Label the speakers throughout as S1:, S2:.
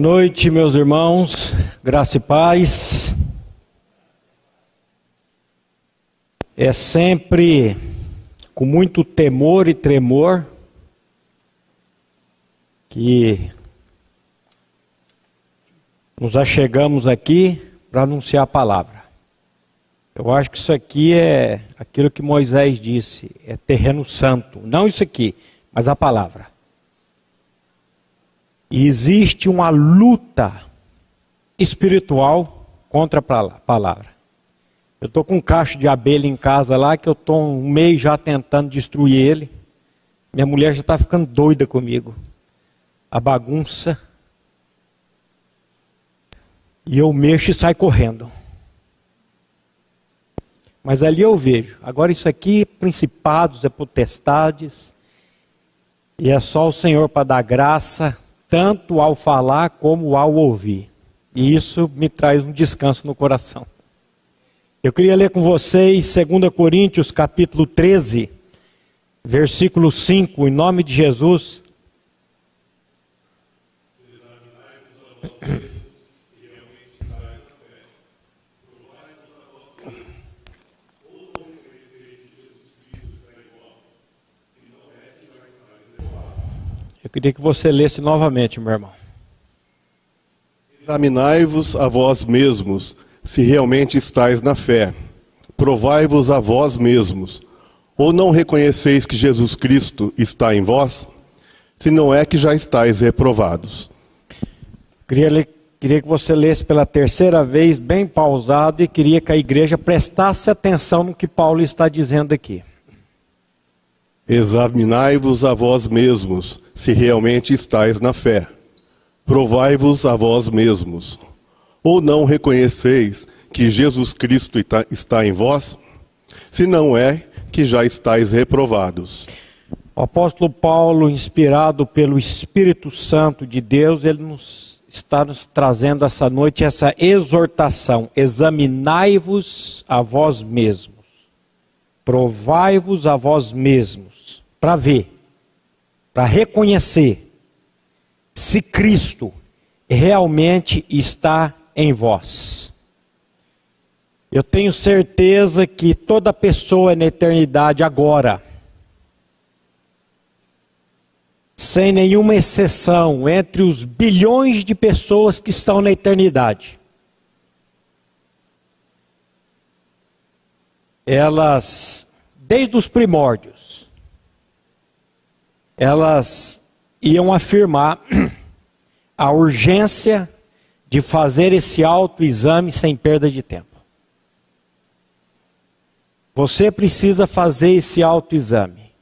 S1: Noite, meus irmãos, graça e paz. É sempre com muito temor e tremor que nos achegamos aqui para anunciar a palavra. Eu acho que isso aqui é aquilo que Moisés disse, é terreno santo. Não isso aqui, mas a palavra. E existe uma luta espiritual contra a palavra. Eu estou com um cacho de abelha em casa lá, que eu estou um mês já tentando destruir ele. Minha mulher já está ficando doida comigo. A bagunça. E eu mexo e saio correndo. Mas ali eu vejo. Agora isso aqui, principados, é potestades. E é só o Senhor para dar graça tanto ao falar como ao ouvir. E isso me traz um descanso no coração. Eu queria ler com vocês 2 Coríntios capítulo 13, versículo 5, em nome de Jesus. Eu queria que você lesse novamente, meu irmão.
S2: Examinai-vos a vós mesmos, se realmente estáis na fé. Provai-vos a vós mesmos. Ou não reconheceis que Jesus Cristo está em vós? Se não é que já estáis reprovados.
S1: Queria, queria que você lesse pela terceira vez, bem pausado, e queria que a igreja prestasse atenção no que Paulo está dizendo aqui.
S2: Examinai-vos a vós mesmos, se realmente estáis na fé. Provai-vos a vós mesmos. Ou não reconheceis que Jesus Cristo está em vós? Se não é, que já estáis reprovados.
S1: O apóstolo Paulo, inspirado pelo Espírito Santo de Deus, ele nos está nos trazendo essa noite essa exortação: examinai-vos a vós mesmos, provai-vos a vós mesmos para ver, para reconhecer se Cristo realmente está em vós. Eu tenho certeza que toda pessoa na eternidade agora, sem nenhuma exceção, entre os bilhões de pessoas que estão na eternidade, elas, desde os primórdios, elas iam afirmar a urgência de fazer esse autoexame sem perda de tempo. Você precisa fazer esse autoexame.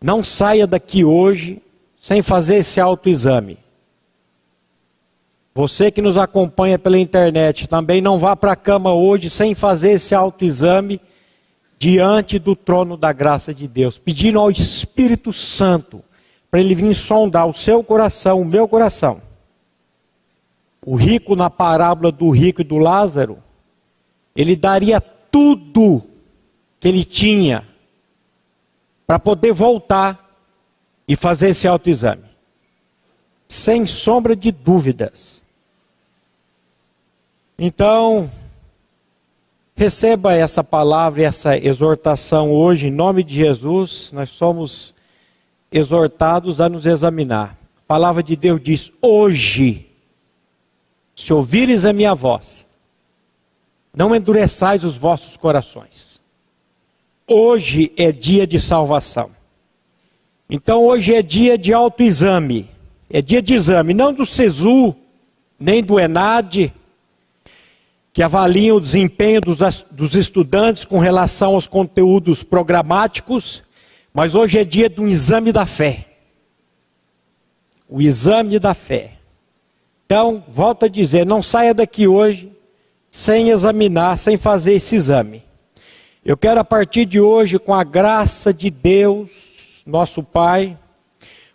S1: Não saia daqui hoje sem fazer esse autoexame. Você que nos acompanha pela internet também não vá para a cama hoje sem fazer esse autoexame diante do trono da graça de Deus, pedindo ao Espírito Santo para ele vir sondar o seu coração, o meu coração. O rico, na parábola do rico e do Lázaro, ele daria tudo que ele tinha para poder voltar e fazer esse autoexame. Sem sombra de dúvidas. Então, Receba essa palavra essa exortação hoje, em nome de Jesus. Nós somos exortados a nos examinar. A palavra de Deus diz: Hoje, se ouvires a minha voz, não endureçais os vossos corações. Hoje é dia de salvação. Então, hoje é dia de autoexame. É dia de exame, não do SESU, nem do ENAD, que avaliam o desempenho dos, dos estudantes com relação aos conteúdos programáticos, mas hoje é dia do exame da fé. O exame da fé. Então, volto a dizer, não saia daqui hoje sem examinar, sem fazer esse exame. Eu quero a partir de hoje, com a graça de Deus, nosso Pai,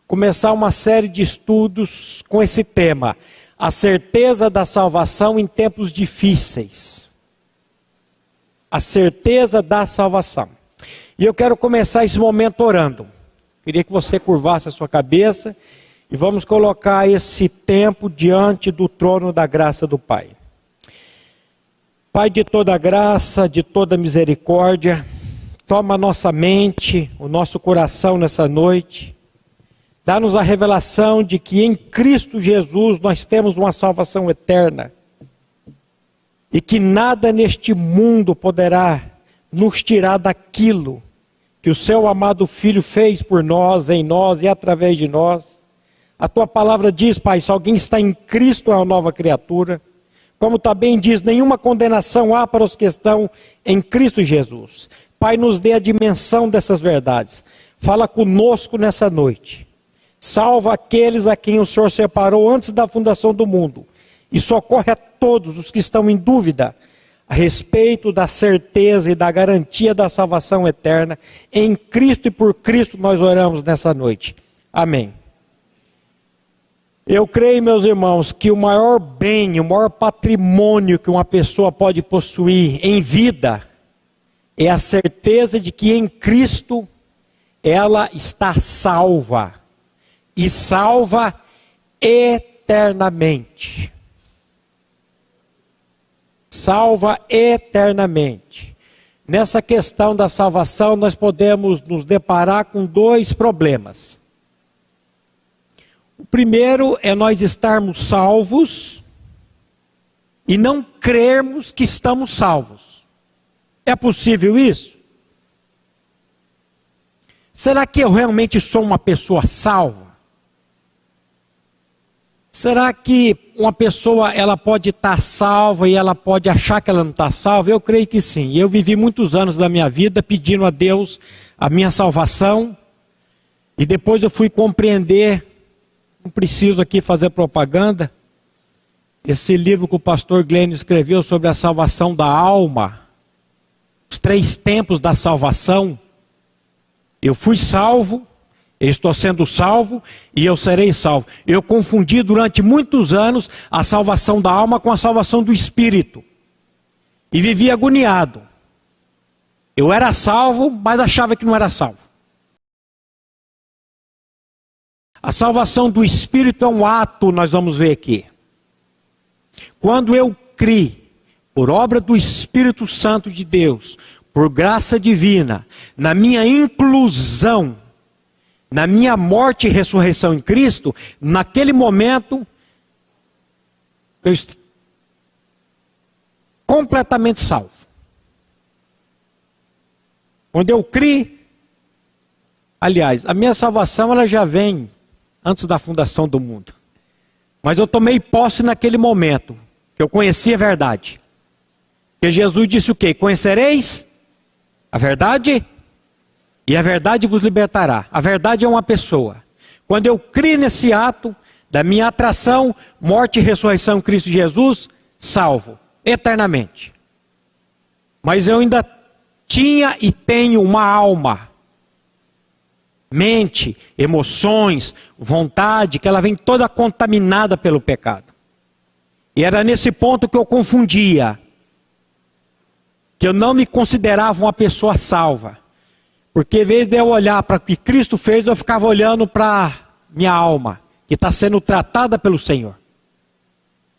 S1: começar uma série de estudos com esse tema a certeza da salvação em tempos difíceis. A certeza da salvação. E eu quero começar esse momento orando. Queria que você curvasse a sua cabeça e vamos colocar esse tempo diante do trono da graça do Pai. Pai de toda graça, de toda misericórdia, toma a nossa mente, o nosso coração nessa noite. Dá-nos a revelação de que em Cristo Jesus nós temos uma salvação eterna. E que nada neste mundo poderá nos tirar daquilo que o seu amado Filho fez por nós, em nós e através de nós. A tua palavra diz, Pai, se alguém está em Cristo é uma nova criatura. Como também diz, nenhuma condenação há para os que estão em Cristo Jesus. Pai, nos dê a dimensão dessas verdades. Fala conosco nessa noite. Salva aqueles a quem o Senhor separou antes da fundação do mundo. E socorre a todos os que estão em dúvida a respeito da certeza e da garantia da salvação eterna. Em Cristo e por Cristo nós oramos nessa noite. Amém. Eu creio, meus irmãos, que o maior bem, o maior patrimônio que uma pessoa pode possuir em vida é a certeza de que em Cristo ela está salva e salva eternamente. Salva eternamente. Nessa questão da salvação, nós podemos nos deparar com dois problemas. O primeiro é nós estarmos salvos e não crermos que estamos salvos. É possível isso? Será que eu realmente sou uma pessoa salva? Será que uma pessoa ela pode estar salva e ela pode achar que ela não está salva? Eu creio que sim. Eu vivi muitos anos da minha vida pedindo a Deus a minha salvação e depois eu fui compreender não preciso aqui fazer propaganda. Esse livro que o pastor Glenn escreveu sobre a salvação da alma, os três tempos da salvação. Eu fui salvo, eu estou sendo salvo e eu serei salvo. Eu confundi durante muitos anos a salvação da alma com a salvação do espírito. E vivi agoniado. Eu era salvo, mas achava que não era salvo. A salvação do Espírito é um ato, nós vamos ver aqui. Quando eu criei, por obra do Espírito Santo de Deus, por graça divina, na minha inclusão, na minha morte e ressurreição em Cristo, naquele momento, eu estou completamente salvo. Quando eu criei, aliás, a minha salvação ela já vem antes da fundação do mundo. Mas eu tomei posse naquele momento, que eu conheci a verdade. Que Jesus disse o quê? Conhecereis a verdade e a verdade vos libertará. A verdade é uma pessoa. Quando eu criei nesse ato da minha atração, morte e ressurreição em Cristo Jesus, salvo eternamente. Mas eu ainda tinha e tenho uma alma mente, emoções, vontade, que ela vem toda contaminada pelo pecado. E era nesse ponto que eu confundia. Que eu não me considerava uma pessoa salva. Porque em vez de eu olhar para o que Cristo fez, eu ficava olhando para minha alma, que está sendo tratada pelo Senhor.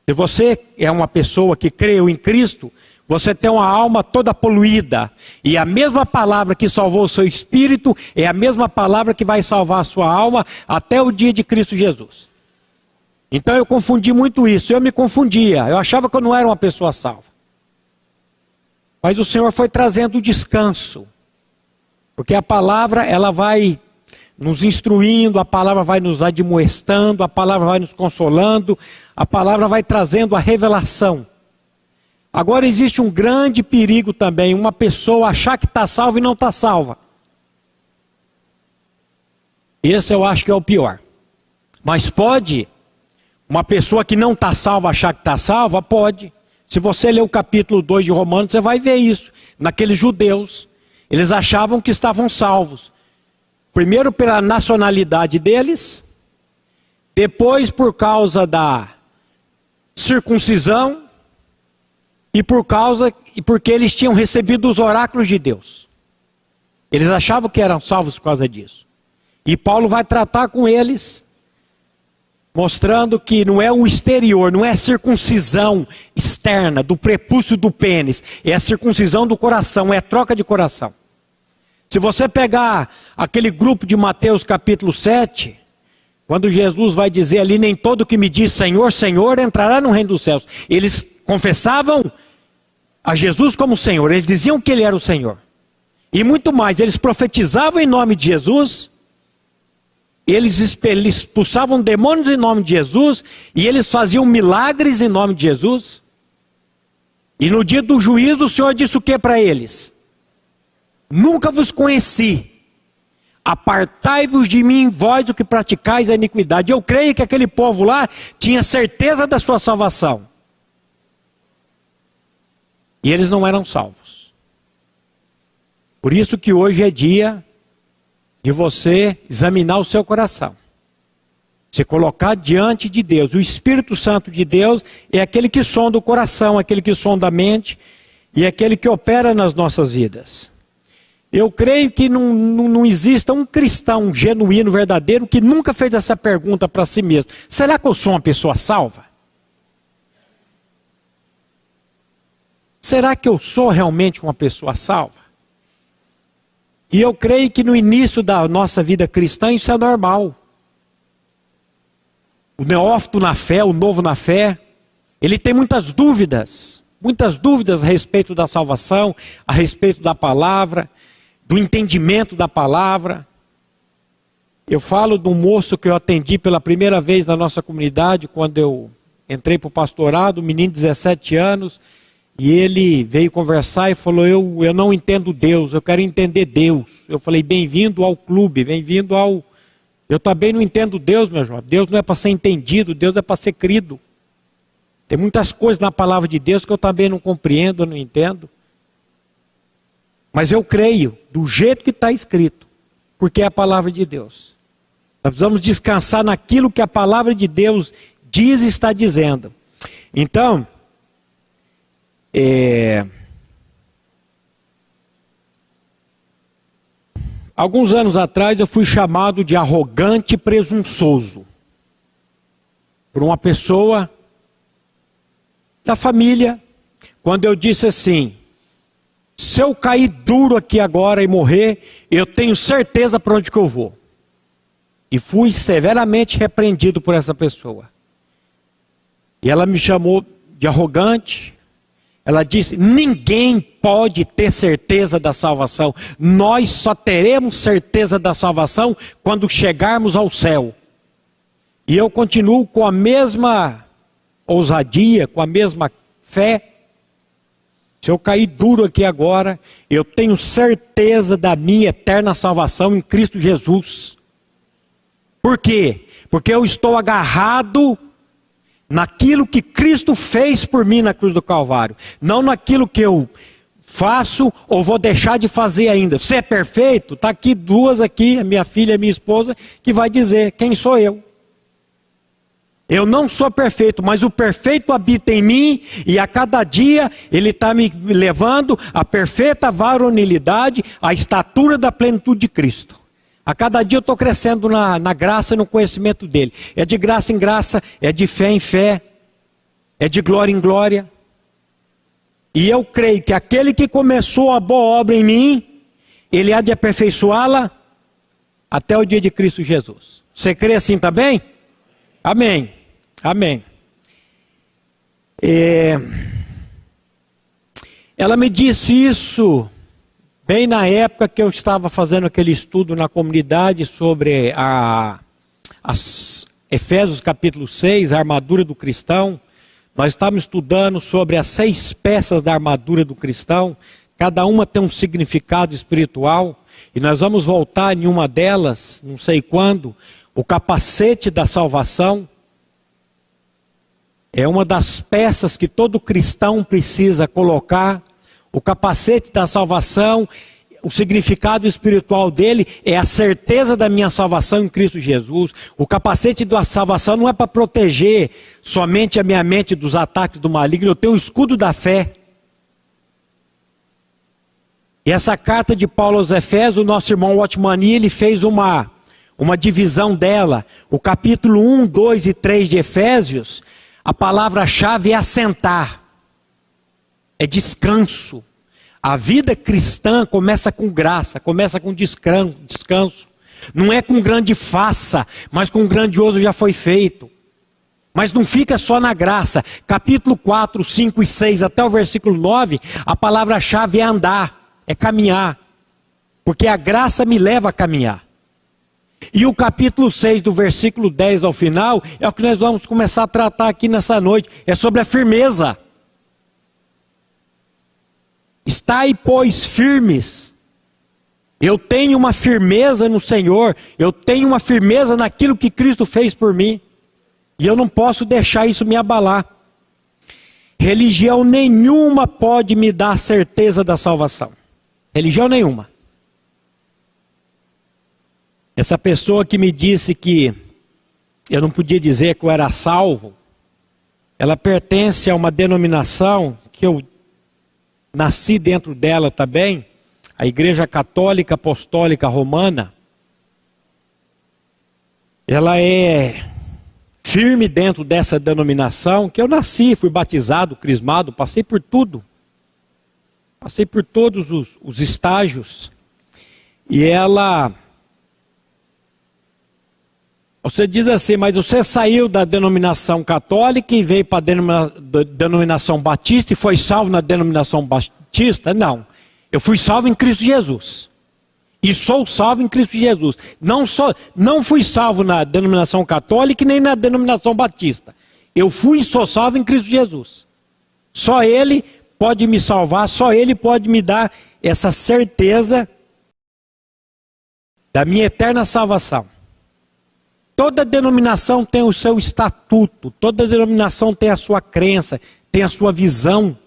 S1: Se você é uma pessoa que creu em Cristo, você tem uma alma toda poluída. E a mesma palavra que salvou o seu espírito é a mesma palavra que vai salvar a sua alma até o dia de Cristo Jesus. Então eu confundi muito isso. Eu me confundia. Eu achava que eu não era uma pessoa salva. Mas o Senhor foi trazendo descanso. Porque a palavra, ela vai nos instruindo, a palavra vai nos admoestando, a palavra vai nos consolando, a palavra vai trazendo a revelação. Agora existe um grande perigo também, uma pessoa achar que está salva e não está salva. Esse eu acho que é o pior. Mas pode uma pessoa que não está salva achar que está salva? Pode. Se você ler o capítulo 2 de Romanos, você vai ver isso. Naqueles judeus, eles achavam que estavam salvos. Primeiro pela nacionalidade deles, depois por causa da circuncisão, e por causa e porque eles tinham recebido os oráculos de Deus. Eles achavam que eram salvos por causa disso. E Paulo vai tratar com eles mostrando que não é o exterior, não é a circuncisão externa do prepúcio do pênis, é a circuncisão do coração, é a troca de coração. Se você pegar aquele grupo de Mateus capítulo 7, quando Jesus vai dizer ali, nem todo que me diz Senhor, Senhor entrará no reino dos céus. Eles confessavam a Jesus como Senhor, eles diziam que ele era o Senhor. E muito mais, eles profetizavam em nome de Jesus, eles expulsavam demônios em nome de Jesus, e eles faziam milagres em nome de Jesus. E no dia do juízo, o Senhor disse o que para eles? Nunca vos conheci. Apartai-vos de mim, vós o que praticais a iniquidade. Eu creio que aquele povo lá tinha certeza da sua salvação. E eles não eram salvos. Por isso que hoje é dia de você examinar o seu coração. Se colocar diante de Deus. O Espírito Santo de Deus é aquele que sonda o coração, aquele que sonda a mente e é aquele que opera nas nossas vidas. Eu creio que não, não, não exista um cristão genuíno, verdadeiro, que nunca fez essa pergunta para si mesmo: será que eu sou uma pessoa salva? Será que eu sou realmente uma pessoa salva? E eu creio que no início da nossa vida cristã isso é normal. O neófito na fé, o novo na fé, ele tem muitas dúvidas, muitas dúvidas a respeito da salvação, a respeito da palavra do entendimento da palavra. Eu falo um moço que eu atendi pela primeira vez na nossa comunidade, quando eu entrei para o pastorado, um menino de 17 anos, e ele veio conversar e falou: eu, eu não entendo Deus, eu quero entender Deus. Eu falei: Bem-vindo ao clube, bem-vindo ao. Eu também não entendo Deus, meu jovem. Deus não é para ser entendido, Deus é para ser crido. Tem muitas coisas na palavra de Deus que eu também não compreendo, não entendo. Mas eu creio do jeito que está escrito, porque é a palavra de Deus. Nós precisamos descansar naquilo que a palavra de Deus diz e está dizendo. Então, é... alguns anos atrás eu fui chamado de arrogante presunçoso por uma pessoa da família, quando eu disse assim: se eu cair duro aqui agora e morrer, eu tenho certeza para onde que eu vou. E fui severamente repreendido por essa pessoa. E ela me chamou de arrogante. Ela disse: ninguém pode ter certeza da salvação. Nós só teremos certeza da salvação quando chegarmos ao céu. E eu continuo com a mesma ousadia, com a mesma fé se eu cair duro aqui agora, eu tenho certeza da minha eterna salvação em Cristo Jesus. Por quê? Porque eu estou agarrado naquilo que Cristo fez por mim na cruz do Calvário, não naquilo que eu faço ou vou deixar de fazer ainda. Você é perfeito? Está aqui duas aqui, minha filha e minha esposa, que vai dizer quem sou eu. Eu não sou perfeito, mas o perfeito habita em mim e a cada dia ele está me levando à perfeita varonilidade, à estatura da plenitude de Cristo. A cada dia eu estou crescendo na, na graça e no conhecimento dele. É de graça em graça, é de fé em fé, é de glória em glória. E eu creio que aquele que começou a boa obra em mim, ele há de aperfeiçoá-la até o dia de Cristo Jesus. Você crê assim também? Amém. Amém. É... Ela me disse isso bem na época que eu estava fazendo aquele estudo na comunidade sobre a, Efésios capítulo 6, a armadura do cristão. Nós estávamos estudando sobre as seis peças da armadura do cristão, cada uma tem um significado espiritual, e nós vamos voltar em uma delas, não sei quando, o capacete da salvação é uma das peças que todo cristão precisa colocar. O capacete da salvação, o significado espiritual dele é a certeza da minha salvação em Cristo Jesus. O capacete da salvação não é para proteger somente a minha mente dos ataques do maligno, eu tenho o escudo da fé. E essa carta de Paulo aos Efésios, o nosso irmão Otmani, ele fez uma, uma divisão dela, o capítulo 1, 2 e 3 de Efésios, a palavra-chave é assentar, é descanso. A vida cristã começa com graça, começa com descanso. Não é com grande faça, mas com grandioso já foi feito. Mas não fica só na graça. Capítulo 4, 5 e 6 até o versículo 9, a palavra-chave é andar, é caminhar. Porque a graça me leva a caminhar. E o capítulo 6, do versículo 10 ao final, é o que nós vamos começar a tratar aqui nessa noite. É sobre a firmeza. Estai, pois, firmes. Eu tenho uma firmeza no Senhor, eu tenho uma firmeza naquilo que Cristo fez por mim, e eu não posso deixar isso me abalar. Religião nenhuma pode me dar certeza da salvação. Religião nenhuma. Essa pessoa que me disse que eu não podia dizer que eu era salvo, ela pertence a uma denominação que eu nasci dentro dela também, a Igreja Católica Apostólica Romana. Ela é firme dentro dessa denominação, que eu nasci, fui batizado, crismado, passei por tudo. Passei por todos os, os estágios. E ela você diz assim, mas você saiu da denominação católica e veio para a denominação batista e foi salvo na denominação batista? Não. Eu fui salvo em Cristo Jesus. E sou salvo em Cristo Jesus. Não, só, não fui salvo na denominação católica nem na denominação batista. Eu fui e sou salvo em Cristo Jesus. Só Ele pode me salvar, só Ele pode me dar essa certeza da minha eterna salvação. Toda denominação tem o seu estatuto, toda denominação tem a sua crença, tem a sua visão.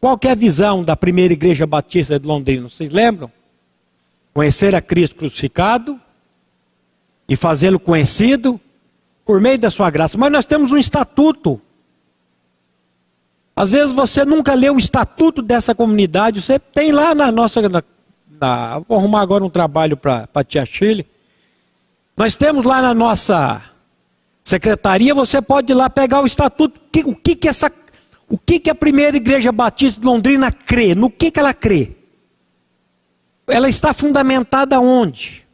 S1: Qual é a visão da primeira igreja batista de Londrina? Vocês lembram? Conhecer a Cristo crucificado e fazê-lo conhecido por meio da sua graça. Mas nós temos um estatuto. Às vezes você nunca leu o estatuto dessa comunidade, você tem lá na nossa. Na, na, vou arrumar agora um trabalho para a tia Chile nós temos lá na nossa secretaria, você pode ir lá pegar o estatuto, o que, o que, que essa, o que, que a primeira igreja batista de Londrina crê, no que, que ela crê. Ela está fundamentada onde?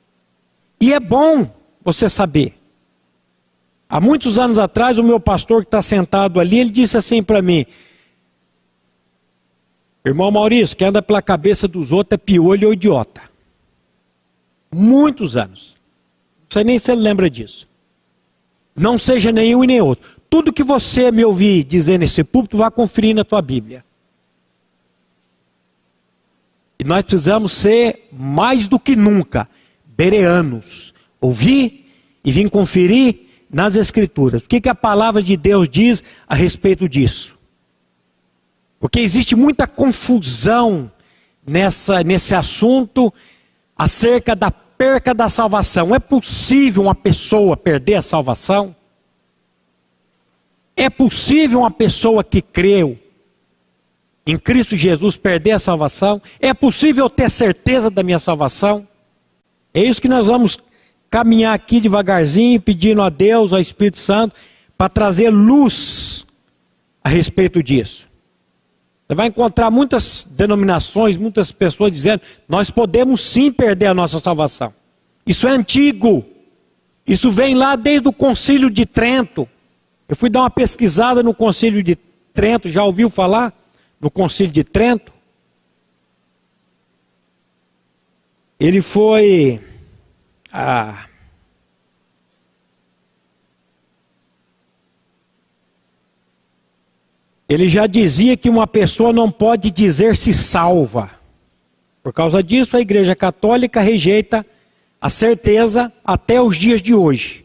S1: E é bom você saber. Há muitos anos atrás, o meu pastor que está sentado ali, ele disse assim para mim: Irmão Maurício, que anda pela cabeça dos outros é piolho ou idiota. Muitos anos sei nem se ele lembra disso. Não seja nenhum e nem outro. Tudo que você me ouvir dizer nesse púlpito, vá conferir na tua Bíblia. E nós precisamos ser, mais do que nunca, bereanos. Ouvir e vir conferir nas Escrituras. O que, que a palavra de Deus diz a respeito disso? Porque existe muita confusão nessa, nesse assunto acerca da perca da salvação. É possível uma pessoa perder a salvação? É possível uma pessoa que creu em Cristo Jesus perder a salvação? É possível ter certeza da minha salvação? É isso que nós vamos caminhar aqui devagarzinho, pedindo a Deus, ao Espírito Santo, para trazer luz a respeito disso. Você vai encontrar muitas denominações, muitas pessoas dizendo: nós podemos sim perder a nossa salvação. Isso é antigo. Isso vem lá desde o Concílio de Trento. Eu fui dar uma pesquisada no Concílio de Trento, já ouviu falar? No Concílio de Trento? Ele foi. Ah, Ele já dizia que uma pessoa não pode dizer-se salva. Por causa disso, a Igreja Católica rejeita a certeza até os dias de hoje.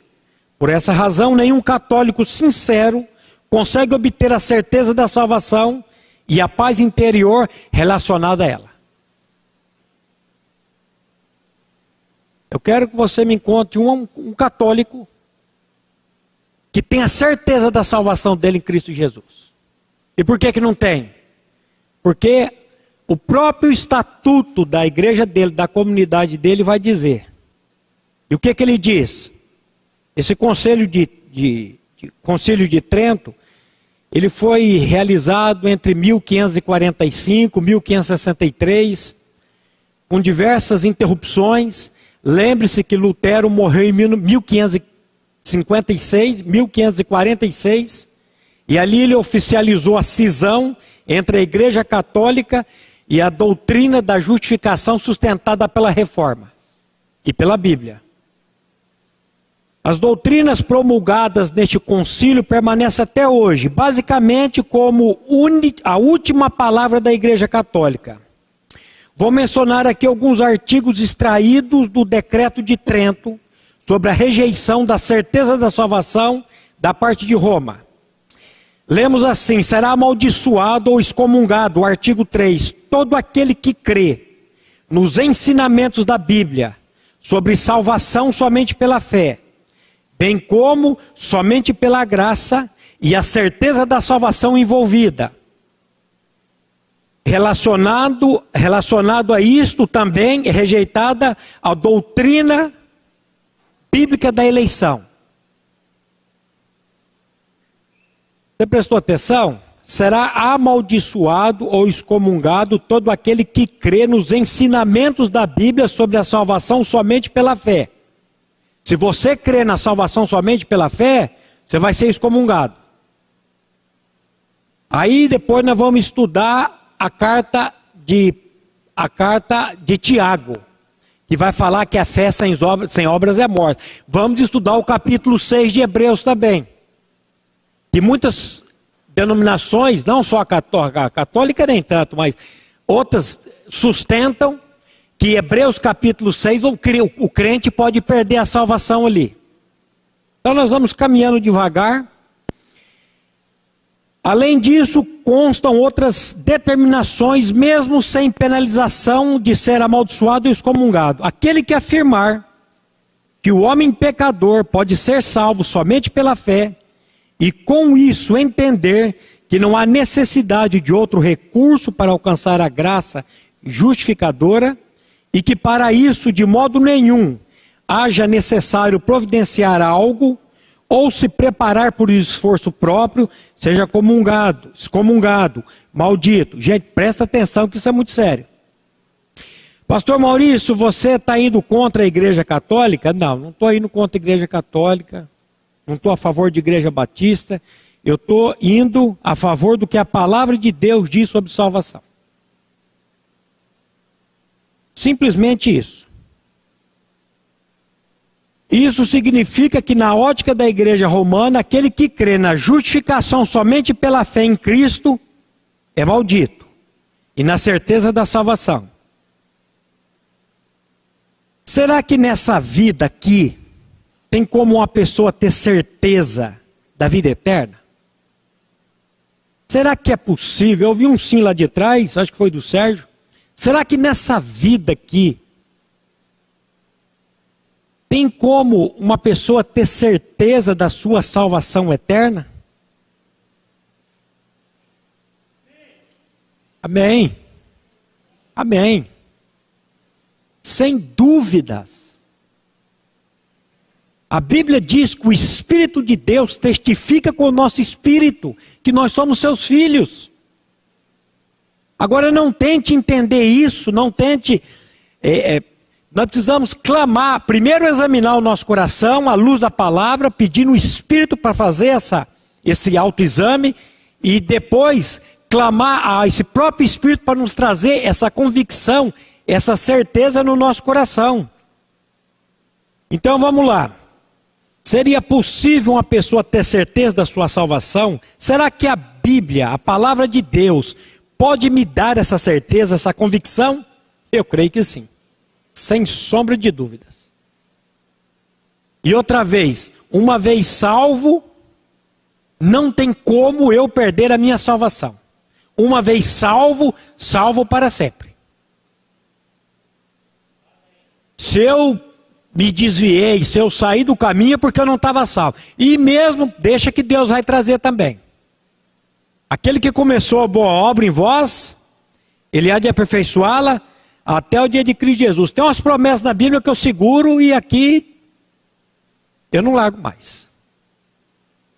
S1: Por essa razão, nenhum católico sincero consegue obter a certeza da salvação e a paz interior relacionada a ela. Eu quero que você me encontre um, um católico que tenha certeza da salvação dele em Cristo Jesus. E por que que não tem? Porque o próprio estatuto da igreja dele, da comunidade dele, vai dizer E o que, que ele diz? Esse conselho de, de, de, Conselho de Trento, ele foi realizado entre 1545 e 1563, com diversas interrupções. Lembre-se que Lutero morreu em 1556, 1546, e ali ele oficializou a cisão entre a Igreja Católica e a doutrina da justificação sustentada pela reforma e pela Bíblia. As doutrinas promulgadas neste concílio permanecem até hoje, basicamente como a última palavra da Igreja Católica. Vou mencionar aqui alguns artigos extraídos do Decreto de Trento sobre a rejeição da certeza da salvação da parte de Roma. Lemos assim: será amaldiçoado ou excomungado, o artigo 3, todo aquele que crê nos ensinamentos da Bíblia sobre salvação somente pela fé, bem como somente pela graça e a certeza da salvação envolvida. Relacionado, relacionado a isto também é rejeitada a doutrina bíblica da eleição. Você prestou atenção? Será amaldiçoado ou excomungado todo aquele que crê nos ensinamentos da Bíblia sobre a salvação somente pela fé. Se você crê na salvação somente pela fé, você vai ser excomungado. Aí depois nós vamos estudar a carta de a carta de Tiago, que vai falar que a fé sem obras, sem obras é morta. Vamos estudar o capítulo 6 de Hebreus também. E muitas denominações, não só a católica, a católica nem tanto, mas outras sustentam que Hebreus capítulo 6, o crente pode perder a salvação ali. Então nós vamos caminhando devagar. Além disso, constam outras determinações, mesmo sem penalização de ser amaldiçoado e excomungado. Aquele que afirmar que o homem pecador pode ser salvo somente pela fé, e com isso entender que não há necessidade de outro recurso para alcançar a graça justificadora e que para isso, de modo nenhum, haja necessário providenciar algo ou se preparar por esforço próprio, seja comungado, excomungado, maldito. Gente, presta atenção que isso é muito sério. Pastor Maurício, você está indo contra a Igreja Católica? Não, não estou indo contra a Igreja Católica não estou a favor de igreja batista, eu estou indo a favor do que a palavra de Deus diz sobre salvação. Simplesmente isso. Isso significa que, na ótica da igreja romana, aquele que crê na justificação somente pela fé em Cristo é maldito, e na certeza da salvação. Será que nessa vida aqui, tem como uma pessoa ter certeza da vida eterna? Será que é possível? Eu vi um sim lá de trás, acho que foi do Sérgio. Será que nessa vida aqui tem como uma pessoa ter certeza da sua salvação eterna? Amém. Amém. Sem dúvidas. A Bíblia diz que o Espírito de Deus testifica com o nosso espírito que nós somos seus filhos. Agora não tente entender isso, não tente. É, é, nós precisamos clamar, primeiro examinar o nosso coração à luz da palavra, pedindo o Espírito para fazer essa, esse autoexame e depois clamar a esse próprio Espírito para nos trazer essa convicção, essa certeza no nosso coração. Então vamos lá. Seria possível uma pessoa ter certeza da sua salvação? Será que a Bíblia, a palavra de Deus, pode me dar essa certeza, essa convicção? Eu creio que sim, sem sombra de dúvidas. E outra vez, uma vez salvo, não tem como eu perder a minha salvação. Uma vez salvo, salvo para sempre. Se eu me desviei, se eu saí do caminho é porque eu não estava salvo. E mesmo, deixa que Deus vai trazer também. Aquele que começou a boa obra em vós, ele há de aperfeiçoá-la até o dia de Cristo Jesus. Tem umas promessas na Bíblia que eu seguro e aqui Eu não largo mais.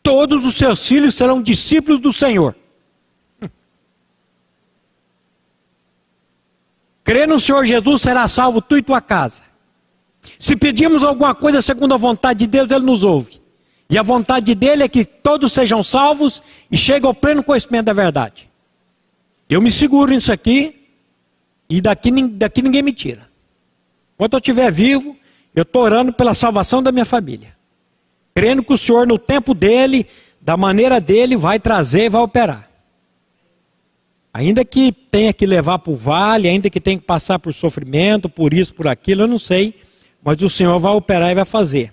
S1: Todos os seus filhos serão discípulos do Senhor. Crê no Senhor Jesus, será salvo tu e tua casa. Se pedimos alguma coisa segundo a vontade de Deus, Ele nos ouve. E a vontade dele é que todos sejam salvos e cheguem ao pleno conhecimento da verdade. Eu me seguro nisso aqui e daqui, daqui ninguém me tira. Enquanto eu estiver vivo, eu estou orando pela salvação da minha família. Crendo que o Senhor, no tempo dele, da maneira dele, vai trazer e vai operar. Ainda que tenha que levar para o vale, ainda que tenha que passar por sofrimento, por isso, por aquilo, eu não sei. Mas o Senhor vai operar e vai fazer.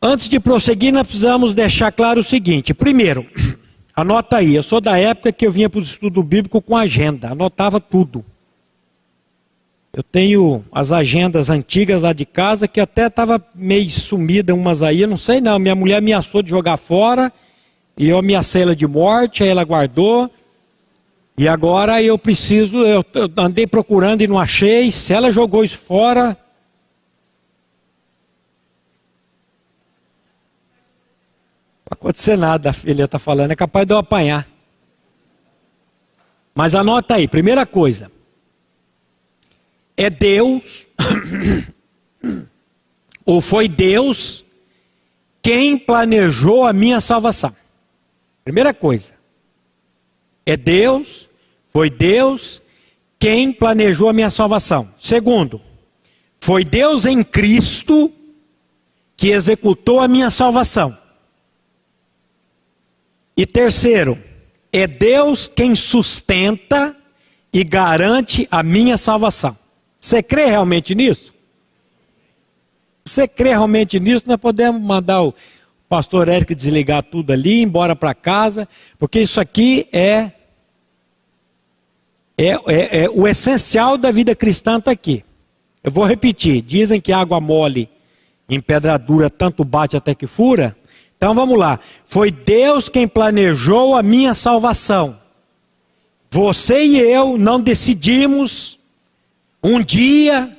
S1: Antes de prosseguir, nós precisamos deixar claro o seguinte: primeiro, anota aí, eu sou da época que eu vinha para o estudo bíblico com agenda, anotava tudo. Eu tenho as agendas antigas lá de casa que até estava meio sumida umas aí, não sei não. Minha mulher me ameaçou de jogar fora e eu ameacei ela de morte, aí ela guardou. E agora eu preciso, eu andei procurando e não achei. Se ela jogou isso fora, vai acontecer nada, a filha está falando, é capaz de eu apanhar. Mas anota aí, primeira coisa é Deus, ou foi Deus, quem planejou a minha salvação. Primeira coisa, é Deus, foi Deus quem planejou a minha salvação. Segundo, foi Deus em Cristo que executou a minha salvação. E terceiro, é Deus quem sustenta e garante a minha salvação. Você crê realmente nisso? Você crê realmente nisso? Nós podemos mandar o pastor Eric desligar tudo ali, embora para casa, porque isso aqui é, é, é, é o essencial da vida cristã está aqui. Eu vou repetir: dizem que água mole em pedra dura tanto bate até que fura. Então vamos lá. Foi Deus quem planejou a minha salvação. Você e eu não decidimos um dia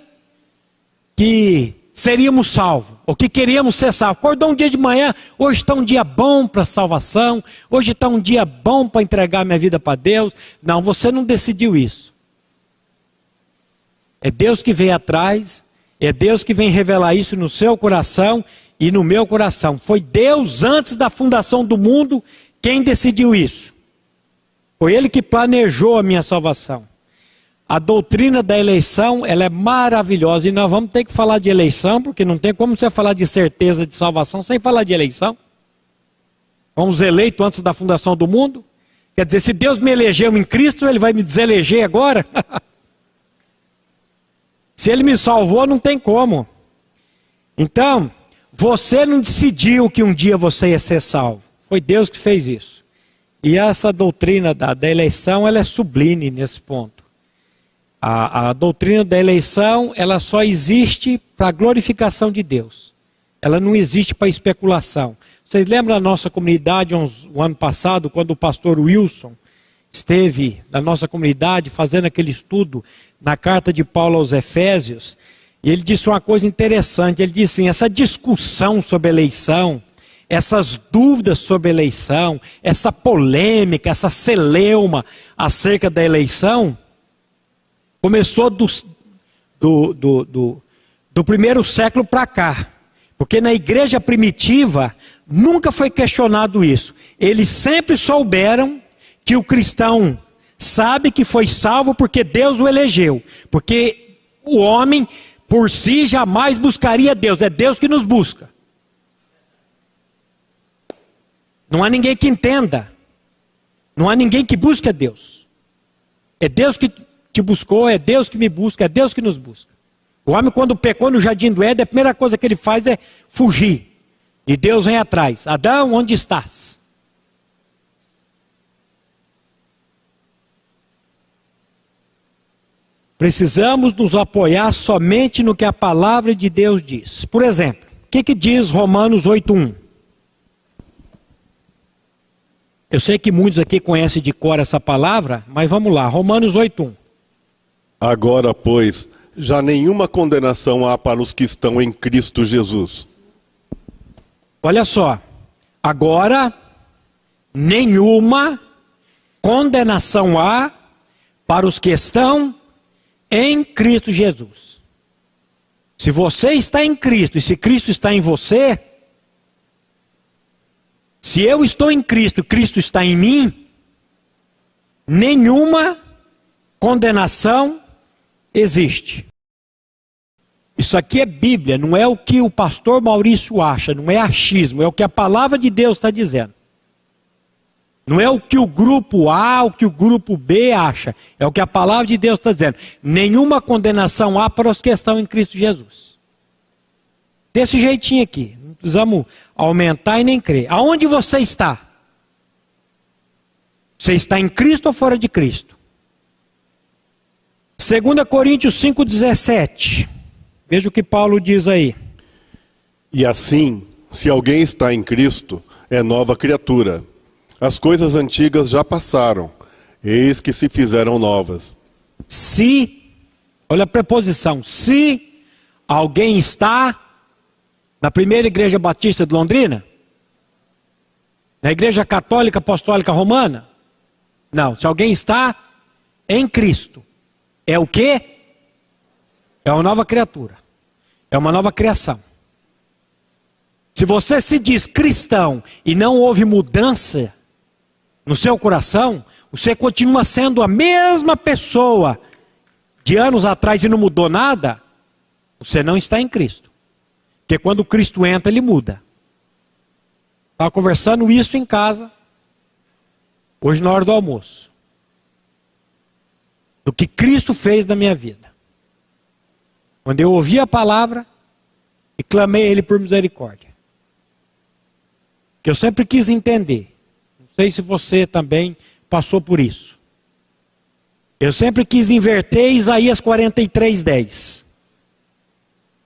S1: que seríamos salvos, ou que queríamos ser salvos. Acordou um dia de manhã, hoje está um dia bom para salvação, hoje está um dia bom para entregar minha vida para Deus. Não, você não decidiu isso. É Deus que vem atrás, é Deus que vem revelar isso no seu coração e no meu coração. Foi Deus, antes da fundação do mundo, quem decidiu isso. Foi Ele que planejou a minha salvação. A doutrina da eleição, ela é maravilhosa e nós vamos ter que falar de eleição, porque não tem como você falar de certeza de salvação sem falar de eleição. Fomos eleitos antes da fundação do mundo. Quer dizer, se Deus me elegeu em Cristo, Ele vai me deseleger agora? se Ele me salvou, não tem como. Então, você não decidiu que um dia você ia ser salvo. Foi Deus que fez isso. E essa doutrina da, da eleição, ela é sublime nesse ponto. A, a doutrina da eleição, ela só existe para a glorificação de Deus. Ela não existe para especulação. Vocês lembram da nossa comunidade um, um ano passado, quando o pastor Wilson esteve na nossa comunidade fazendo aquele estudo na carta de Paulo aos Efésios? E ele disse uma coisa interessante. Ele disse assim: essa discussão sobre eleição, essas dúvidas sobre eleição, essa polêmica, essa celeuma acerca da eleição, começou do, do, do, do, do primeiro século para cá. Porque na igreja primitiva nunca foi questionado isso. Eles sempre souberam que o cristão sabe que foi salvo porque Deus o elegeu. Porque o homem por si jamais buscaria Deus, é Deus que nos busca. Não há ninguém que entenda. Não há ninguém que busque a Deus. É Deus que te buscou, é Deus que me busca, é Deus que nos busca. O homem, quando pecou no jardim do Éden, a primeira coisa que ele faz é fugir. E Deus vem atrás. Adão, onde estás? Precisamos nos apoiar somente no que a palavra de Deus diz. Por exemplo, o que, que diz Romanos 8.1? Eu sei que muitos aqui conhecem de cor essa palavra, mas vamos lá, Romanos 8.1.
S2: Agora, pois, já nenhuma condenação há para os que estão em Cristo Jesus.
S1: Olha só. Agora, nenhuma condenação há para os que estão em Cristo Jesus. Se você está em Cristo e se Cristo está em você, se eu estou em Cristo, Cristo está em mim, nenhuma condenação existe. Isso aqui é Bíblia, não é o que o pastor Maurício acha, não é achismo, é o que a palavra de Deus está dizendo. Não é o que o grupo A, o que o grupo B acha, é o que a palavra de Deus está dizendo. Nenhuma condenação há para os que estão em Cristo Jesus. Desse jeitinho aqui, não precisamos aumentar e nem crer. Aonde você está? Você está em Cristo ou fora de Cristo? 2 Coríntios 5,17. Veja o que Paulo diz aí.
S2: E assim, se alguém está em Cristo, é nova criatura. As coisas antigas já passaram, eis que se fizeram novas.
S1: Se, olha a preposição, se alguém está na primeira igreja batista de Londrina, na igreja católica apostólica romana, não, se alguém está em Cristo, é o que? É uma nova criatura, é uma nova criação. Se você se diz cristão e não houve mudança no seu coração, você continua sendo a mesma pessoa de anos atrás e não mudou nada, você não está em Cristo. Porque quando Cristo entra, ele muda. Estava conversando isso em casa, hoje na hora do almoço. Do que Cristo fez na minha vida. Quando eu ouvi a palavra e clamei a Ele por misericórdia. Que eu sempre quis entender sei se você também passou por isso. Eu sempre quis inverter Isaías 43, 10.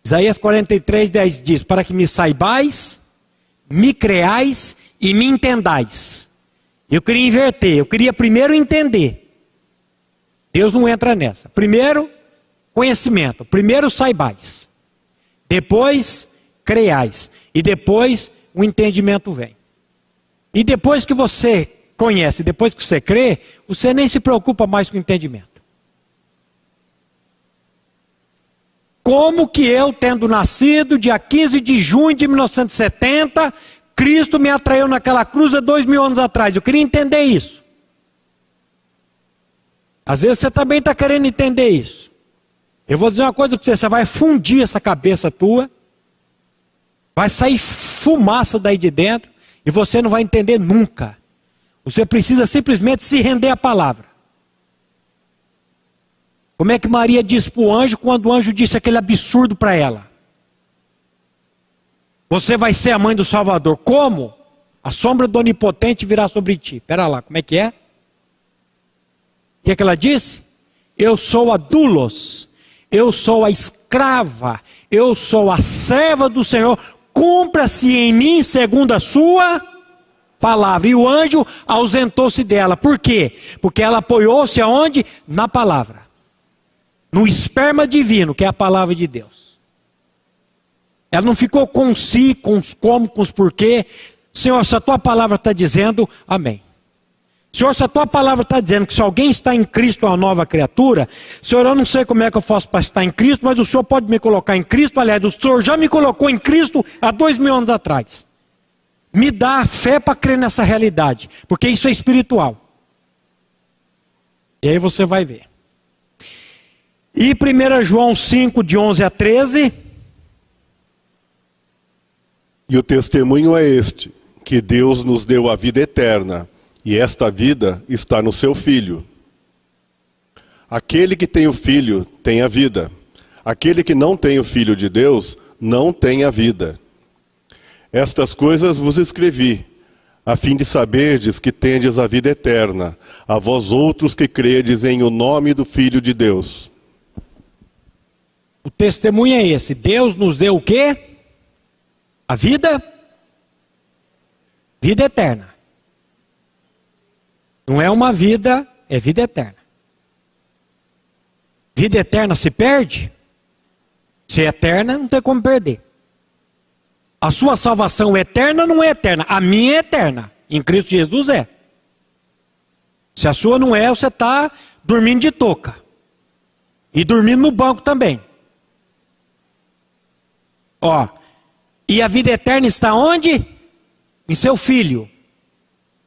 S1: Isaías 43, 10 diz: Para que me saibais, me creais e me entendais. Eu queria inverter, eu queria primeiro entender. Deus não entra nessa. Primeiro, conhecimento. Primeiro, saibais. Depois, creais. E depois, o entendimento vem. E depois que você conhece, depois que você crê, você nem se preocupa mais com o entendimento. Como que eu, tendo nascido dia 15 de junho de 1970, Cristo me atraiu naquela cruz há dois mil anos atrás? Eu queria entender isso. Às vezes você também está querendo entender isso. Eu vou dizer uma coisa para você: você vai fundir essa cabeça tua, vai sair fumaça daí de dentro, e você não vai entender nunca. Você precisa simplesmente se render à palavra. Como é que Maria disse para o anjo quando o anjo disse aquele absurdo para ela? Você vai ser a mãe do Salvador. Como? A sombra do Onipotente virá sobre ti. Espera lá, como é que é? Que, é que ela disse? Eu sou a Dulos, eu sou a escrava, eu sou a serva do Senhor, cumpra-se em mim segundo a sua palavra. E o anjo ausentou-se dela. Por quê? Porque ela apoiou-se aonde? Na palavra. No esperma divino, que é a palavra de Deus. Ela não ficou com si, com os como, com os porquê. Senhor, se a tua palavra está dizendo, amém. Senhor, se a tua palavra está dizendo que se alguém está em Cristo é uma nova criatura, Senhor, eu não sei como é que eu faço para estar em Cristo, mas o Senhor pode me colocar em Cristo. Aliás, o Senhor já me colocou em Cristo há dois mil anos atrás. Me dá fé para crer nessa realidade, porque isso é espiritual. E aí você vai ver. E 1 João 5, de 11 a 13.
S2: E o testemunho é este: que Deus nos deu a vida eterna e esta vida está no seu Filho. Aquele que tem o Filho tem a vida. Aquele que não tem o Filho de Deus não tem a vida. Estas coisas vos escrevi, a fim de saberdes que tendes a vida eterna, a vós outros que credes em o nome do Filho de Deus.
S1: O testemunho é esse: Deus nos deu o quê? A vida? Vida eterna. Não é uma vida, é vida eterna. Vida eterna se perde? Se é eterna, não tem como perder. A sua salvação é eterna não é eterna? A minha é eterna. Em Cristo Jesus é. Se a sua não é, você está dormindo de touca. E dormindo no banco também. Ó, e a vida eterna está onde? Em seu filho.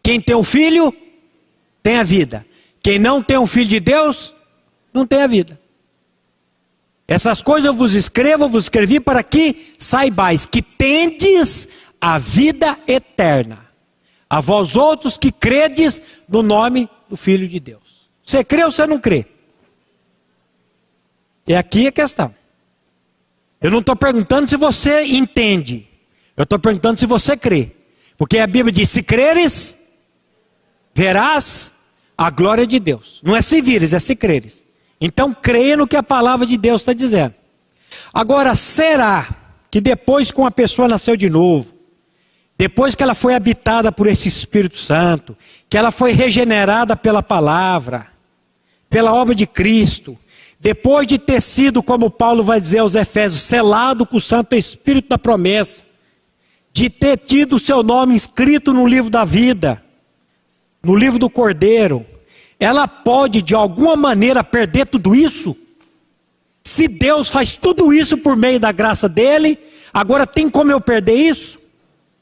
S1: Quem tem o filho, tem a vida. Quem não tem o filho de Deus, não tem a vida. Essas coisas eu vos escrevo, eu vos escrevi para que saibais que tendes a vida eterna. A vós outros que credes no nome do Filho de Deus. Você crê ou você não crê? É aqui a questão. Eu não estou perguntando se você entende. Eu estou perguntando se você crê. Porque a Bíblia diz: se creres, verás a glória de Deus. Não é se vires, é se creres. Então creia no que a palavra de Deus está dizendo. Agora, será que depois que uma pessoa nasceu de novo, depois que ela foi habitada por esse Espírito Santo, que ela foi regenerada pela palavra, pela obra de Cristo, depois de ter sido, como Paulo vai dizer aos Efésios, selado com o Santo Espírito da promessa, de ter tido o seu nome escrito no livro da vida, no livro do Cordeiro, ela pode de alguma maneira perder tudo isso? Se Deus faz tudo isso por meio da graça dele, agora tem como eu perder isso?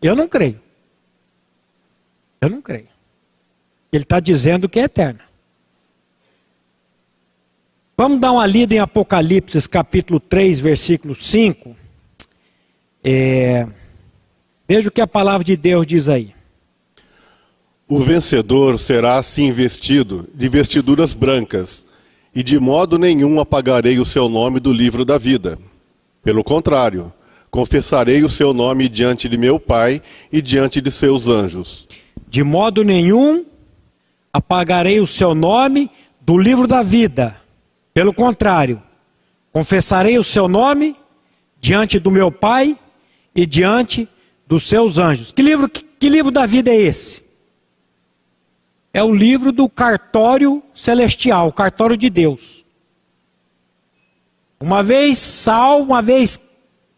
S1: Eu não creio. Eu não creio. Ele está dizendo que é eterna. Vamos dar uma lida em Apocalipse, capítulo 3, versículo 5. É, veja o que a palavra de Deus diz aí.
S2: O vencedor será assim vestido de vestiduras brancas, e de modo nenhum apagarei o seu nome do livro da vida. Pelo contrário, confessarei o seu nome diante de meu Pai e diante de seus anjos.
S1: De modo nenhum apagarei o seu nome do livro da vida. Pelo contrário, confessarei o seu nome diante do meu Pai e diante dos seus anjos. Que livro, que, livro da vida é esse? É o livro do cartório celestial, cartório de Deus. Uma vez salvo, uma vez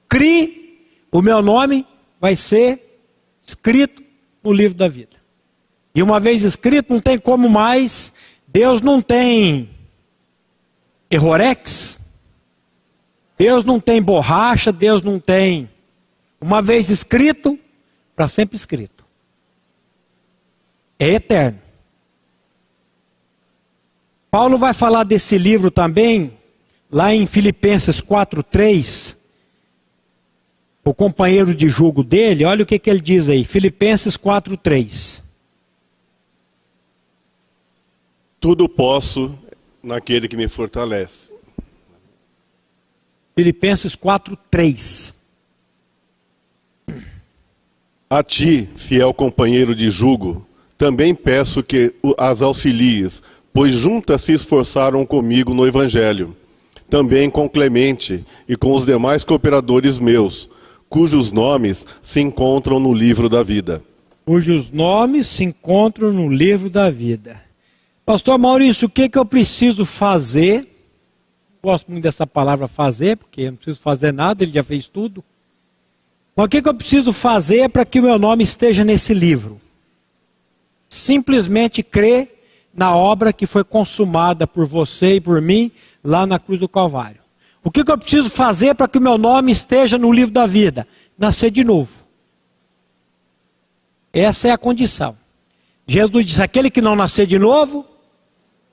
S1: cri, o meu nome vai ser escrito no livro da vida. E uma vez escrito, não tem como mais. Deus não tem errorex. Deus não tem borracha, Deus não tem. Uma vez escrito, para sempre escrito. É eterno. Paulo vai falar desse livro também, lá em Filipenses 4,3. O companheiro de julgo dele, olha o que, que ele diz aí, Filipenses 4,3.
S2: Tudo posso naquele que me fortalece.
S1: Filipenses 4, 3.
S2: A ti, fiel companheiro de jugo, também peço que as auxilies, pois juntas se esforçaram comigo no Evangelho. Também com Clemente e com os demais cooperadores meus, cujos nomes se encontram no livro da vida.
S1: Cujos nomes se encontram no livro da vida. Pastor Maurício, o que, que eu preciso fazer? Gosto muito dessa palavra fazer, porque eu não preciso fazer nada, ele já fez tudo. Mas o que, que eu preciso fazer para que o meu nome esteja nesse livro? Simplesmente crer na obra que foi consumada por você e por mim lá na cruz do Calvário. O que, que eu preciso fazer para que o meu nome esteja no livro da vida? Nascer de novo. Essa é a condição. Jesus disse: aquele que não nascer de novo,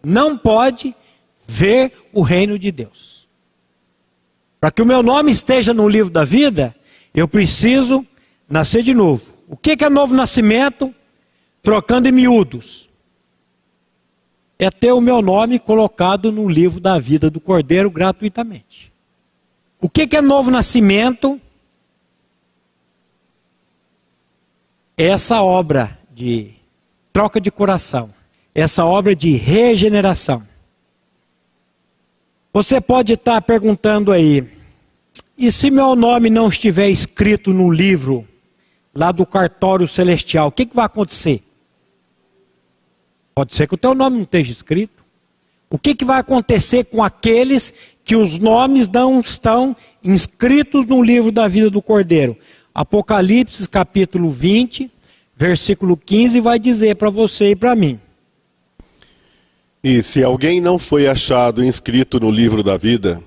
S1: não pode ver o reino de Deus. Para que o meu nome esteja no livro da vida, eu preciso nascer de novo. O que é novo nascimento? Trocando em miúdos. É ter o meu nome colocado no livro da vida do Cordeiro gratuitamente. O que é novo nascimento? Essa obra de troca de coração essa obra de regeneração. Você pode estar perguntando aí, e se meu nome não estiver escrito no livro lá do cartório celestial, o que, que vai acontecer? Pode ser que o teu nome não esteja escrito. O que, que vai acontecer com aqueles que os nomes não estão inscritos no livro da vida do Cordeiro? Apocalipse capítulo 20, versículo 15 vai dizer para você e para mim.
S2: E se alguém não foi achado inscrito no livro da vida,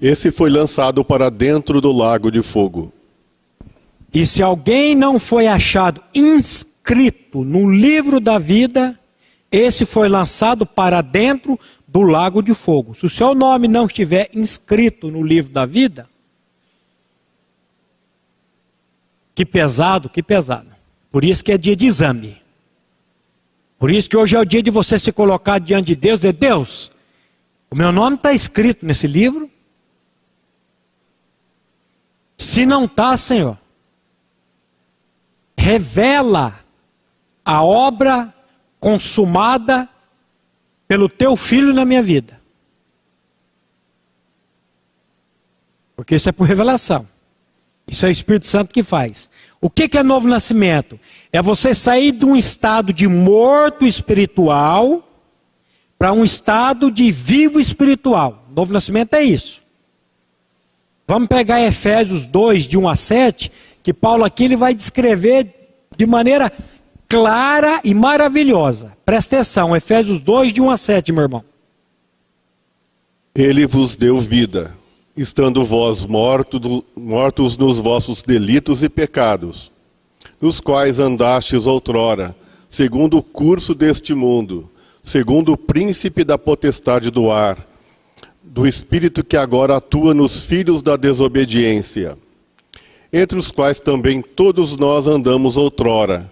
S2: esse foi lançado para dentro do lago de fogo.
S1: E se alguém não foi achado inscrito no livro da vida, esse foi lançado para dentro do lago de fogo. Se o seu nome não estiver inscrito no livro da vida, que pesado, que pesado. Por isso que é dia de exame. Por isso que hoje é o dia de você se colocar diante de Deus e dizer, Deus, o meu nome está escrito nesse livro? Se não está, Senhor, revela a obra consumada pelo teu filho na minha vida. Porque isso é por revelação. Isso é o Espírito Santo que faz. O que é novo nascimento? É você sair de um estado de morto espiritual para um estado de vivo espiritual. Novo nascimento é isso. Vamos pegar Efésios 2, de 1 a 7, que Paulo aqui ele vai descrever de maneira clara e maravilhosa. Presta atenção, Efésios 2, de 1 a 7, meu irmão.
S2: Ele vos deu vida, estando vós mortos, mortos nos vossos delitos e pecados, nos quais andastes outrora, segundo o curso deste mundo, segundo o príncipe da potestade do ar, do espírito que agora atua nos filhos da desobediência entre os quais também todos nós andamos outrora,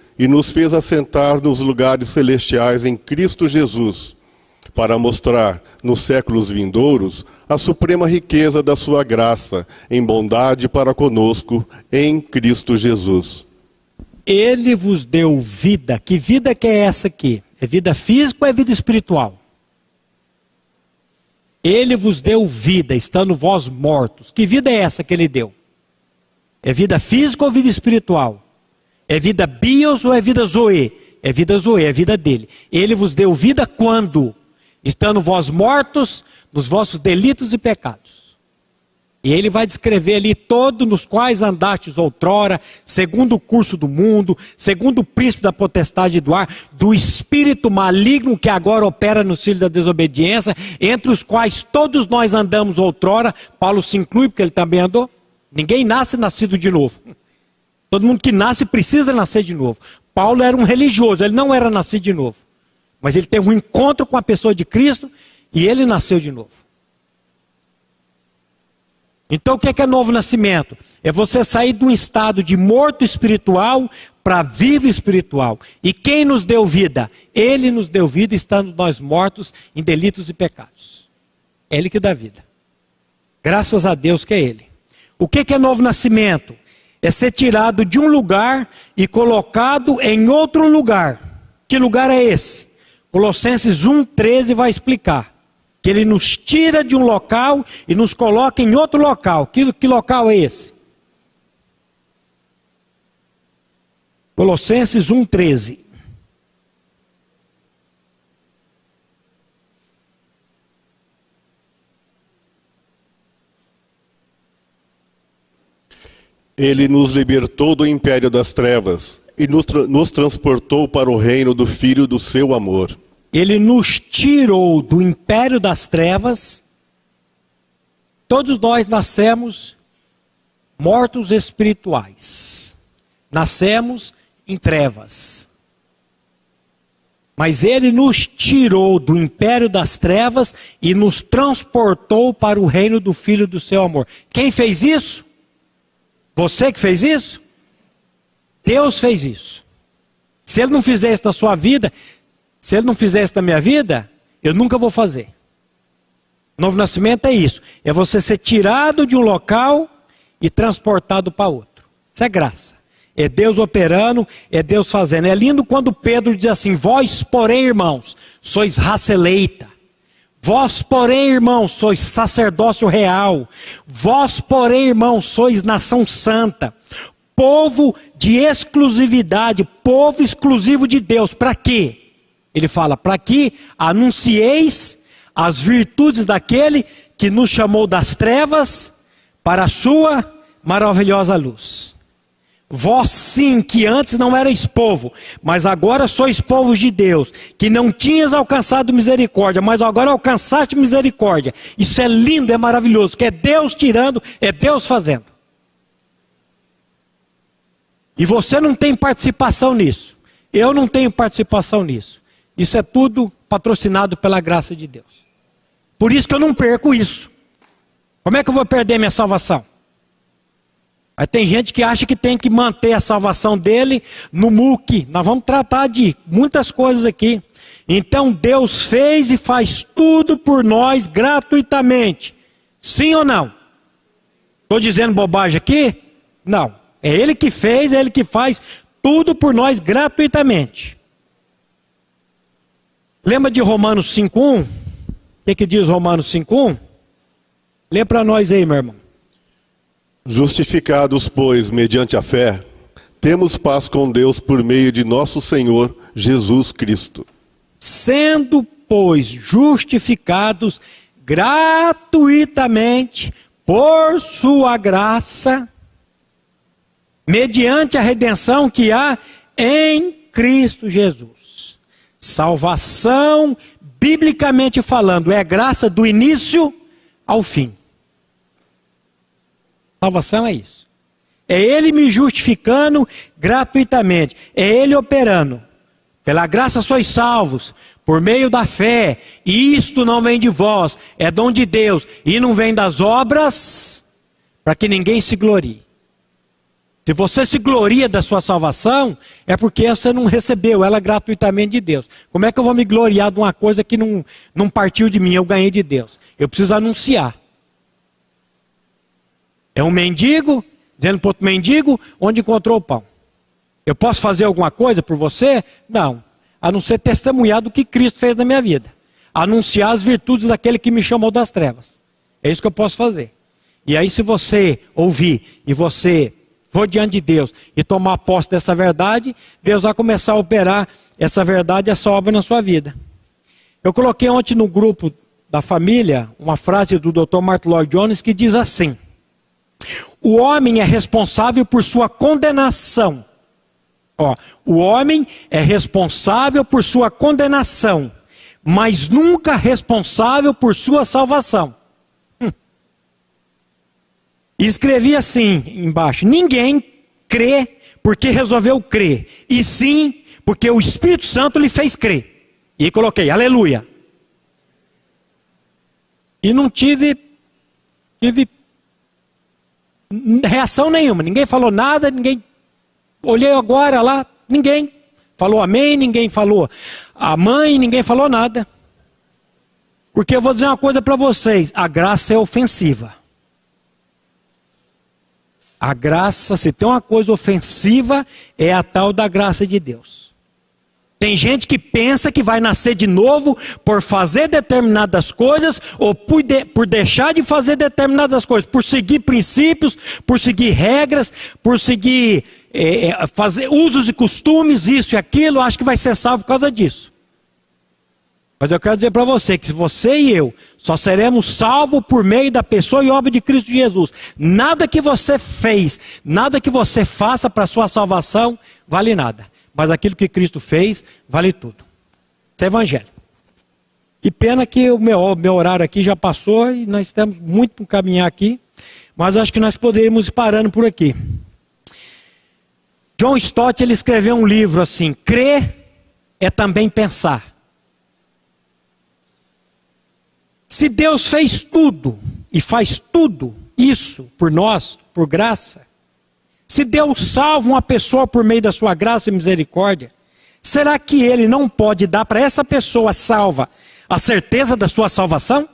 S2: e nos fez assentar nos lugares celestiais em Cristo Jesus, para mostrar nos séculos vindouros a suprema riqueza da sua graça em bondade para conosco em Cristo Jesus.
S1: Ele vos deu vida. Que vida que é essa aqui? É vida física ou é vida espiritual? Ele vos deu vida, estando vós mortos. Que vida é essa que ele deu? É vida física ou vida espiritual? É vida bios ou é vida zoe? É vida zoe, é vida dele. Ele vos deu vida quando? Estando vós mortos nos vossos delitos e pecados. E ele vai descrever ali todos nos quais andastes outrora, segundo o curso do mundo, segundo o príncipe da potestade do ar, do espírito maligno que agora opera nos filhos da desobediência, entre os quais todos nós andamos outrora. Paulo se inclui porque ele também andou. Ninguém nasce nascido de novo. Todo mundo que nasce precisa nascer de novo. Paulo era um religioso, ele não era nascido de novo. Mas ele teve um encontro com a pessoa de Cristo e ele nasceu de novo. Então o que é, que é novo nascimento? É você sair de um estado de morto espiritual para vivo espiritual. E quem nos deu vida? Ele nos deu vida estando nós mortos em delitos e pecados. É Ele que dá vida. Graças a Deus que é Ele. O que é, que é novo nascimento? É ser tirado de um lugar e colocado em outro lugar. Que lugar é esse? Colossenses 1,13 vai explicar que ele nos tira de um local e nos coloca em outro local. Que, que local é esse? Colossenses 1,13.
S2: Ele nos libertou do império das trevas e nos, nos transportou para o reino do Filho do seu amor
S1: ele nos tirou do império das trevas. Todos nós nascemos mortos espirituais. Nascemos em trevas. Mas ele nos tirou do império das trevas e nos transportou para o reino do Filho do seu amor. Quem fez isso? Você que fez isso? Deus fez isso. Se ele não fizer isso na sua vida, se ele não fizer isso na minha vida, eu nunca vou fazer. Novo nascimento é isso: é você ser tirado de um local e transportado para outro. Isso é graça. É Deus operando, é Deus fazendo. É lindo quando Pedro diz assim: Vós, porém, irmãos, sois raça eleita. Vós, porém, irmãos, sois sacerdócio real. Vós, porém, irmãos, sois nação santa. Povo de exclusividade, povo exclusivo de Deus. Para quê? Ele fala: para que anuncieis as virtudes daquele que nos chamou das trevas para a sua maravilhosa luz. Vós sim, que antes não erais povo, mas agora sois povos de Deus, que não tinhas alcançado misericórdia, mas agora alcançaste misericórdia. Isso é lindo, é maravilhoso, que é Deus tirando, é Deus fazendo. E você não tem participação nisso. Eu não tenho participação nisso. Isso é tudo patrocinado pela graça de Deus. Por isso que eu não perco isso. Como é que eu vou perder minha salvação? Aí tem gente que acha que tem que manter a salvação dele no muque. Nós vamos tratar de muitas coisas aqui. Então Deus fez e faz tudo por nós gratuitamente. Sim ou não? Estou dizendo bobagem aqui? Não. É Ele que fez, é Ele que faz tudo por nós gratuitamente. Lembra de Romanos 5.1? O que, que diz Romanos 5.1? Lê para nós aí, meu irmão.
S2: Justificados, pois, mediante a fé, temos paz com Deus por meio de nosso Senhor Jesus Cristo.
S1: Sendo, pois, justificados gratuitamente por sua graça, mediante a redenção que há em Cristo Jesus. Salvação, biblicamente falando, é graça do início ao fim. Salvação é isso. É Ele me justificando gratuitamente. É Ele operando. Pela graça sois salvos, por meio da fé. E isto não vem de vós, é dom de Deus. E não vem das obras, para que ninguém se glorie. Se você se gloria da sua salvação, é porque você não recebeu ela gratuitamente de Deus. Como é que eu vou me gloriar de uma coisa que não, não partiu de mim, eu ganhei de Deus? Eu preciso anunciar. É um mendigo dizendo para outro mendigo onde encontrou o pão. Eu posso fazer alguma coisa por você? Não. A não ser testemunhar do que Cristo fez na minha vida. Anunciar as virtudes daquele que me chamou das trevas. É isso que eu posso fazer. E aí, se você ouvir e você for diante de Deus e tomar posse dessa verdade, Deus vai começar a operar essa verdade, essa obra na sua vida. Eu coloquei ontem no grupo da família uma frase do Dr. Martin Lloyd Jones que diz assim: o homem é responsável por sua condenação. Ó, o homem é responsável por sua condenação, mas nunca responsável por sua salvação. Hum. Escrevi assim embaixo: ninguém crê porque resolveu crer, e sim porque o Espírito Santo lhe fez crer. E coloquei, aleluia. E não tive, tive reação nenhuma, ninguém falou nada, ninguém. Olhei agora lá, ninguém falou amém, ninguém falou a mãe, ninguém falou nada. Porque eu vou dizer uma coisa para vocês: a graça é ofensiva. A graça, se tem uma coisa ofensiva, é a tal da graça de Deus. Tem gente que pensa que vai nascer de novo por fazer determinadas coisas ou por, de, por, deixar de fazer determinadas coisas, por seguir princípios, por seguir regras, por seguir é, é fazer usos e costumes, isso e aquilo, acho que vai ser salvo por causa disso. Mas eu quero dizer para você que você e eu só seremos salvos por meio da pessoa e obra de Cristo Jesus, nada que você fez, nada que você faça para sua salvação vale nada. Mas aquilo que Cristo fez vale tudo. Isso é evangelho. E pena que o meu, meu horário aqui já passou e nós temos muito para caminhar aqui. Mas acho que nós poderíamos ir parando por aqui. John Stott ele escreveu um livro assim: crer é também pensar. Se Deus fez tudo e faz tudo isso por nós, por graça, se Deus salva uma pessoa por meio da sua graça e misericórdia, será que Ele não pode dar para essa pessoa salva a certeza da sua salvação?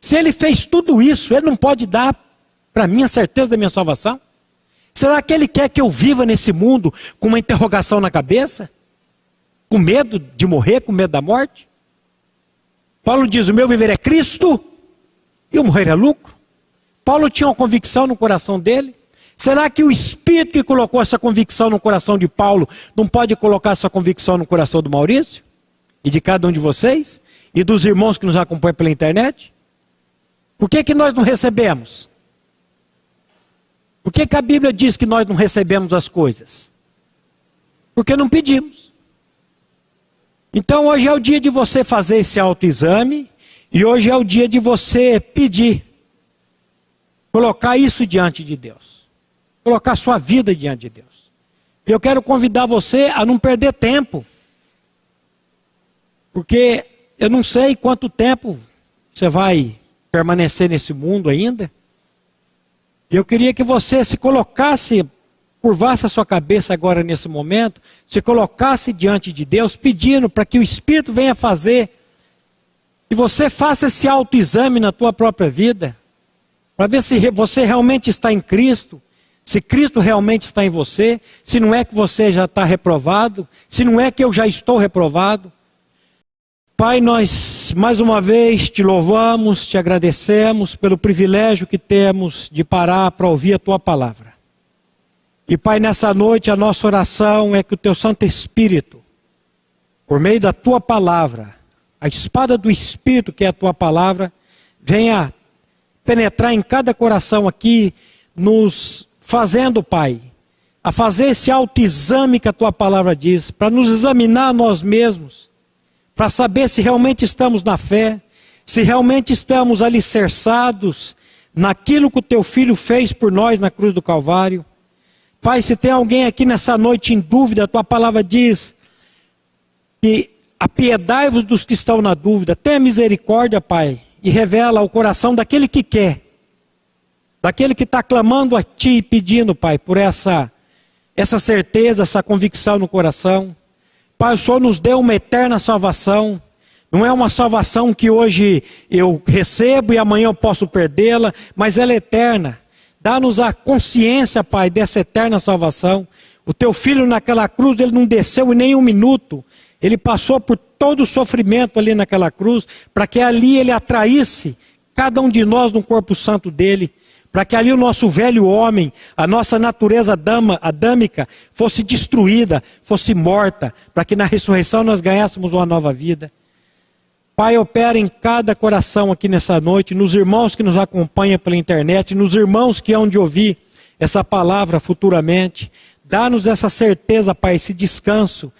S1: Se Ele fez tudo isso, Ele não pode dar Para mim, a certeza da minha salvação? Será que Ele quer que eu viva nesse mundo com uma interrogação na cabeça? Com medo de morrer, com medo da morte? Paulo diz: O meu viver é Cristo e o morrer é lucro. Paulo tinha uma convicção no coração dele. Será que o Espírito que colocou essa convicção no coração de Paulo não pode colocar essa convicção no coração do Maurício? E de cada um de vocês? E dos irmãos que nos acompanham pela internet? Por que, que nós não recebemos? Por que, que a Bíblia diz que nós não recebemos as coisas? Porque não pedimos. Então hoje é o dia de você fazer esse autoexame e hoje é o dia de você pedir. Colocar isso diante de Deus. Colocar sua vida diante de Deus. Eu quero convidar você a não perder tempo. Porque eu não sei quanto tempo você vai permanecer nesse mundo ainda. Eu queria que você se colocasse, curvasse a sua cabeça agora nesse momento, se colocasse diante de Deus, pedindo para que o Espírito venha fazer, e você faça esse autoexame na tua própria vida, para ver se você realmente está em Cristo, se Cristo realmente está em você, se não é que você já está reprovado, se não é que eu já estou reprovado. Pai, nós mais uma vez te louvamos, te agradecemos pelo privilégio que temos de parar para ouvir a tua palavra. E Pai, nessa noite a nossa oração é que o teu Santo Espírito, por meio da tua palavra, a espada do Espírito que é a tua palavra, venha penetrar em cada coração aqui, nos fazendo, Pai, a fazer esse autoexame que a tua palavra diz, para nos examinar nós mesmos para saber se realmente estamos na fé, se realmente estamos alicerçados naquilo que o teu filho fez por nós na cruz do Calvário. Pai, se tem alguém aqui nessa noite em dúvida, a tua palavra diz que apiedai-vos dos que estão na dúvida, tenha misericórdia, Pai, e revela o coração daquele que quer, daquele que está clamando a Ti e pedindo, Pai, por essa, essa certeza, essa convicção no coração. Pai, o Senhor nos deu uma eterna salvação. Não é uma salvação que hoje eu recebo e amanhã eu posso perdê-la, mas ela é eterna. Dá-nos a consciência, Pai, dessa eterna salvação. O teu filho naquela cruz, ele não desceu em nenhum minuto. Ele passou por todo o sofrimento ali naquela cruz, para que ali ele atraísse cada um de nós no corpo santo dele para que ali o nosso velho homem, a nossa natureza dama, adâmica, fosse destruída, fosse morta, para que na ressurreição nós ganhássemos uma nova vida. Pai, opera em cada coração aqui nessa noite, nos irmãos que nos acompanham pela internet, nos irmãos que hão de ouvir essa palavra futuramente. Dá-nos essa certeza, Pai, esse descanso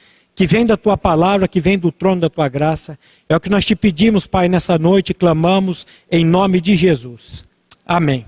S1: que vem da tua palavra, que vem do trono da tua graça. É o que nós te pedimos, Pai, nessa noite, clamamos em nome de Jesus. Amém.